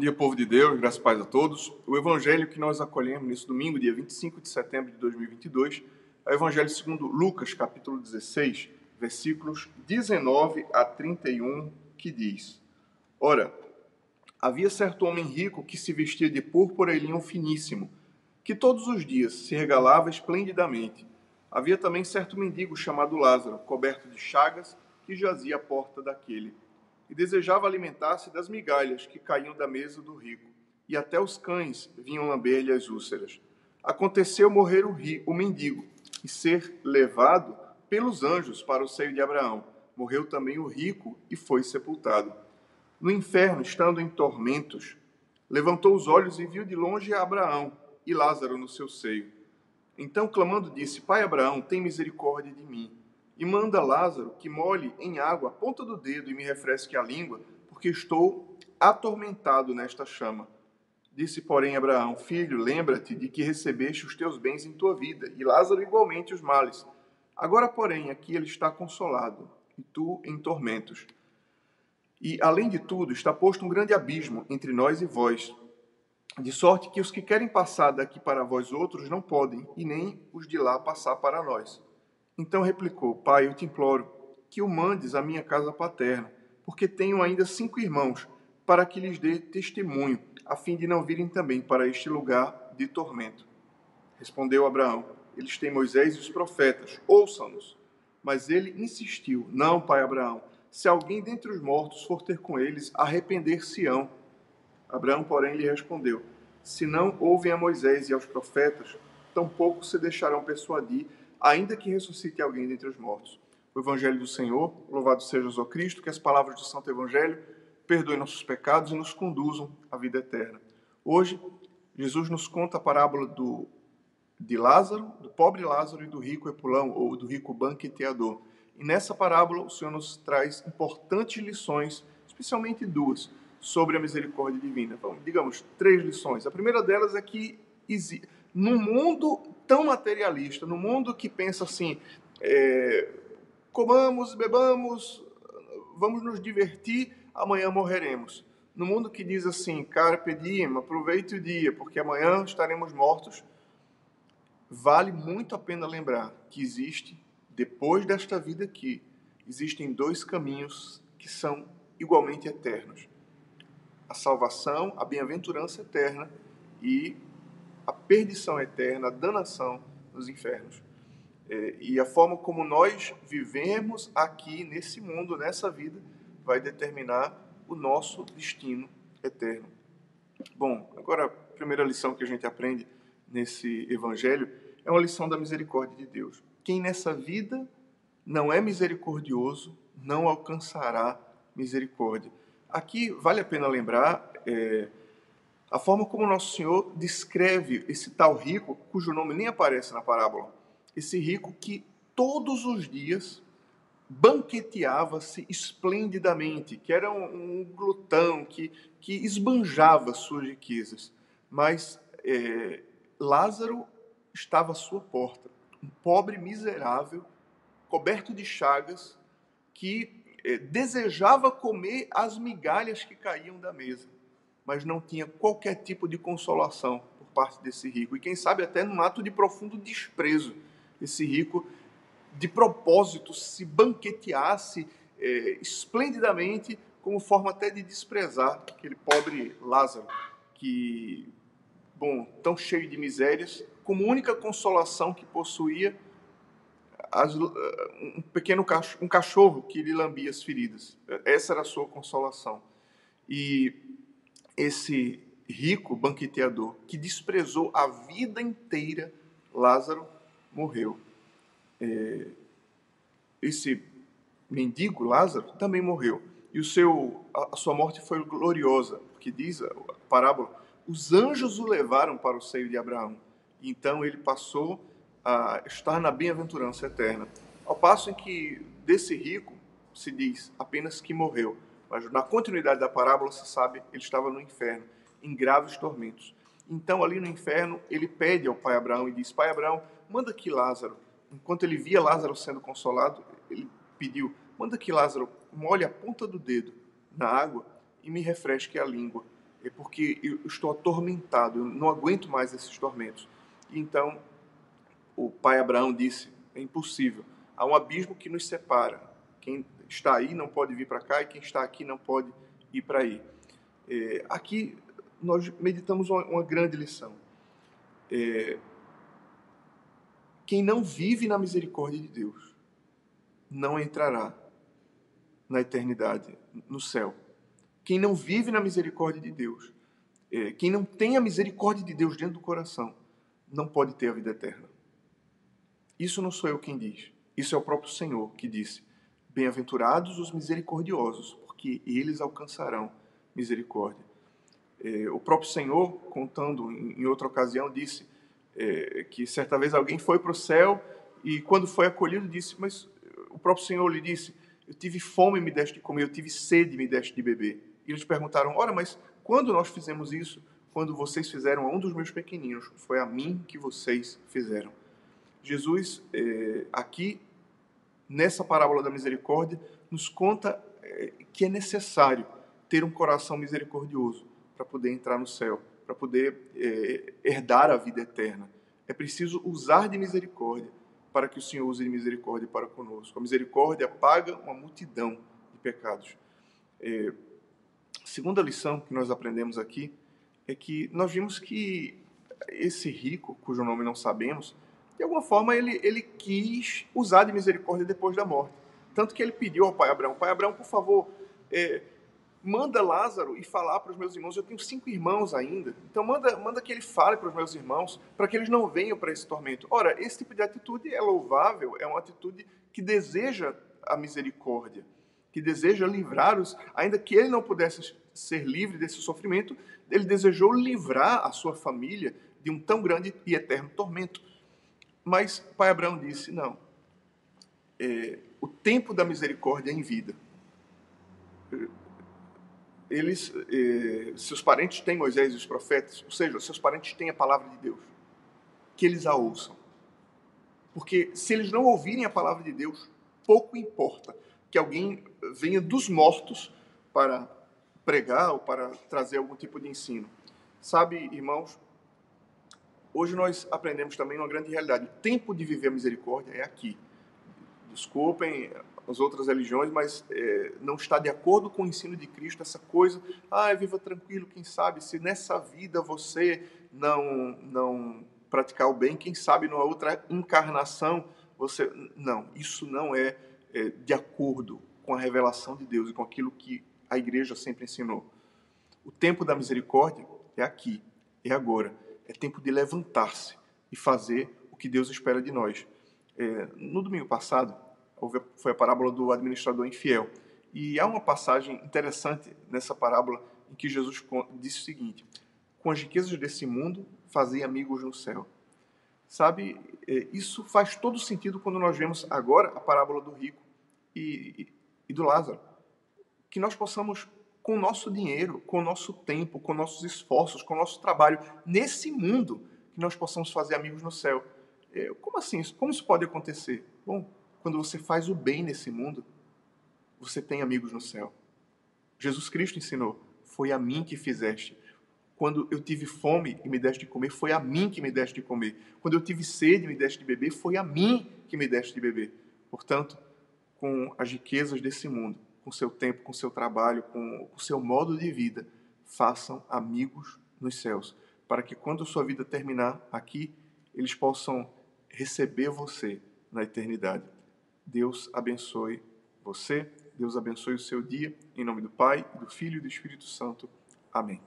Dia, povo de Deus, graças e paz a todos. O evangelho que nós acolhemos nesse domingo, dia 25 de setembro de 2022, é o evangelho segundo Lucas, capítulo 16, versículos 19 a 31, que diz: Ora, havia certo homem rico que se vestia de púrpura e linho finíssimo, que todos os dias se regalava esplendidamente. Havia também certo mendigo chamado Lázaro, coberto de chagas, que jazia à porta daquele e desejava alimentar-se das migalhas que caíam da mesa do rico, e até os cães vinham lamber-lhe as úlceras. Aconteceu morrer o, ri, o mendigo e ser levado pelos anjos para o seio de Abraão. Morreu também o rico e foi sepultado. No inferno, estando em tormentos, levantou os olhos e viu de longe Abraão e Lázaro no seu seio. Então, clamando, disse: Pai Abraão, tem misericórdia de mim e manda Lázaro que molhe em água a ponta do dedo e me refresque a língua, porque estou atormentado nesta chama. Disse, porém, Abraão: Filho, lembra-te de que recebeste os teus bens em tua vida, e Lázaro igualmente os males. Agora, porém, aqui ele está consolado, e tu em tormentos. E, além de tudo, está posto um grande abismo entre nós e vós, de sorte que os que querem passar daqui para vós outros não podem, e nem os de lá passar para nós. Então replicou: Pai, eu te imploro que o mandes à minha casa paterna, porque tenho ainda cinco irmãos, para que lhes dê testemunho, a fim de não virem também para este lugar de tormento. Respondeu Abraão: Eles têm Moisés e os profetas, ouçam-nos. Mas ele insistiu: Não, pai Abraão, se alguém dentre os mortos for ter com eles, arrepender-se-ão. Abraão, porém, lhe respondeu: Se não ouvem a Moisés e aos profetas, tampouco se deixarão persuadir ainda que ressuscite alguém dentre os mortos. O Evangelho do Senhor, louvado seja o Cristo, que as palavras do Santo Evangelho perdoem nossos pecados e nos conduzam à vida eterna. Hoje, Jesus nos conta a parábola do, de Lázaro, do pobre Lázaro e do rico Epulão, ou do rico banqueteador. E nessa parábola, o Senhor nos traz importantes lições, especialmente duas, sobre a misericórdia divina. Então, digamos, três lições. A primeira delas é que no mundo tão materialista, no mundo que pensa assim, é, comamos, bebamos, vamos nos divertir, amanhã morreremos. No mundo que diz assim, carpe diem, aproveite o dia, porque amanhã estaremos mortos, vale muito a pena lembrar que existe, depois desta vida aqui, existem dois caminhos que são igualmente eternos. A salvação, a bem-aventurança eterna e a perdição eterna, a danação nos infernos. É, e a forma como nós vivemos aqui nesse mundo, nessa vida, vai determinar o nosso destino eterno. Bom, agora a primeira lição que a gente aprende nesse evangelho é uma lição da misericórdia de Deus. Quem nessa vida não é misericordioso não alcançará misericórdia. Aqui vale a pena lembrar é, a forma como Nosso Senhor descreve esse tal rico, cujo nome nem aparece na parábola, esse rico que todos os dias banqueteava-se esplendidamente, que era um, um, glutão, que, que esbanjava suas riquezas. Mas é, Lázaro estava à sua porta, um pobre miserável, coberto de chagas, que é, desejava comer as migalhas que caíam da mesa mas não tinha qualquer tipo de consolação por parte desse rico. E quem sabe até num ato de profundo desprezo, esse rico de propósito se banqueteasse é, esplendidamente, como forma até de desprezar aquele pobre Lázaro, que, bom, tão cheio de misérias, como única consolação que possuía as, um pequeno cachorro, um cachorro que lhe lambia as feridas. Essa era a sua consolação. E esse rico banqueteador que desprezou a vida inteira, Lázaro morreu. É, esse mendigo Lázaro também morreu e o seu a sua morte foi gloriosa, porque diz a parábola, os anjos o levaram para o seio de Abraão. Então ele passou a estar na bem-aventurança eterna. Ao passo em que desse rico se diz apenas que morreu. Mas na continuidade da parábola, se sabe, ele estava no inferno, em graves tormentos. Então, ali no inferno, ele pede ao pai Abraão e diz: Pai Abraão, manda que Lázaro, enquanto ele via Lázaro sendo consolado, ele pediu: Manda que Lázaro molhe a ponta do dedo na água e me refresque a língua. é porque eu estou atormentado, eu não aguento mais esses tormentos. E então o pai Abraão disse: é impossível, há um abismo que nos separa. Quem está aí não pode vir para cá e quem está aqui não pode ir para aí. É, aqui nós meditamos uma, uma grande lição. É, quem não vive na misericórdia de Deus não entrará na eternidade, no céu. Quem não vive na misericórdia de Deus, é, quem não tem a misericórdia de Deus dentro do coração, não pode ter a vida eterna. Isso não sou eu quem diz. Isso é o próprio Senhor que disse: Bem-aventurados os misericordiosos, porque eles alcançarão misericórdia. É, o próprio Senhor, contando em, outra ocasião, disse é, que certa vez alguém foi para o céu e, quando foi acolhido, disse: Mas o próprio Senhor lhe disse: Eu tive fome e me deste de comer, eu tive sede e me deste de beber. E eles perguntaram: Ora, mas quando nós fizemos isso? Quando vocês fizeram a um dos meus pequeninos, foi a mim que vocês fizeram. Jesus, é, aqui, nessa parábola da misericórdia, nos conta é, que é necessário ter um coração misericordioso para poder entrar no céu, para poder é, herdar a vida eterna. É preciso usar de misericórdia para que o Senhor use de misericórdia para conosco. A misericórdia paga uma multidão de pecados. É, segunda lição que nós aprendemos aqui é que nós vimos que esse rico, cujo nome não sabemos, de alguma forma ele, ele quis usar de misericórdia depois da morte. Tanto que ele pediu ao pai Abraão: Pai Abraão, por favor, é, manda Lázaro e falar para os meus irmãos. Eu tenho cinco irmãos ainda, então manda, manda que ele fale para os meus irmãos, para que eles não venham para esse tormento. Ora, esse tipo de atitude é louvável, é uma atitude que deseja a misericórdia, que deseja livrar-os, ainda que ele não pudesse ser livre desse sofrimento, ele desejou livrar a sua família de um tão grande e eterno tormento. Mas pai Abraão disse: não, é, o tempo da misericórdia é em vida eles, eh, seus parentes têm Moisés e os profetas, ou seja, seus parentes têm a palavra de Deus, que eles a ouçam. Porque se eles não ouvirem a palavra de Deus, pouco importa que alguém venha dos mortos para pregar ou para trazer algum tipo de ensino. Sabe, irmãos, hoje nós aprendemos também uma grande realidade. O tempo de viver a misericórdia é aqui. Desculpem as outras religiões, mas é, não está de acordo com o ensino de Cristo essa coisa, ah, viva tranquilo, quem sabe, se nessa vida você não, não praticar o bem, quem sabe numa outra encarnação você... Não, isso não é, é de acordo com a revelação de Deus e com aquilo que a igreja sempre ensinou. O tempo da misericórdia é aqui, é agora. É tempo de levantar-se e fazer o que Deus espera de nós. É, no domingo passado, foi a parábola do administrador infiel. E há uma passagem interessante nessa parábola em que Jesus disse o seguinte: Com as riquezas desse mundo, fazei amigos no céu. Sabe, é, isso faz todo sentido quando nós vemos agora a parábola do rico e, e, e do Lázaro. Que nós possamos, com o nosso dinheiro, com o nosso tempo, com nossos esforços, com o nosso trabalho, nesse mundo, que nós possamos fazer amigos no céu. É, como assim? Como isso pode acontecer? Bom, quando você faz o bem nesse mundo, você tem amigos no céu. Jesus Cristo ensinou: Foi a mim que fizeste. Quando eu tive fome e me deste de comer, foi a mim que me deste de comer. Quando eu tive sede e me deste de beber, foi a mim que me deste de beber. Portanto, com as riquezas desse mundo, com seu tempo, com seu trabalho, com o seu modo de vida, façam amigos nos céus, para que quando sua vida terminar aqui, eles possam receber você na eternidade. Deus abençoe você, Deus abençoe o seu dia, em nome do Pai, do Filho e do Espírito Santo. Amém.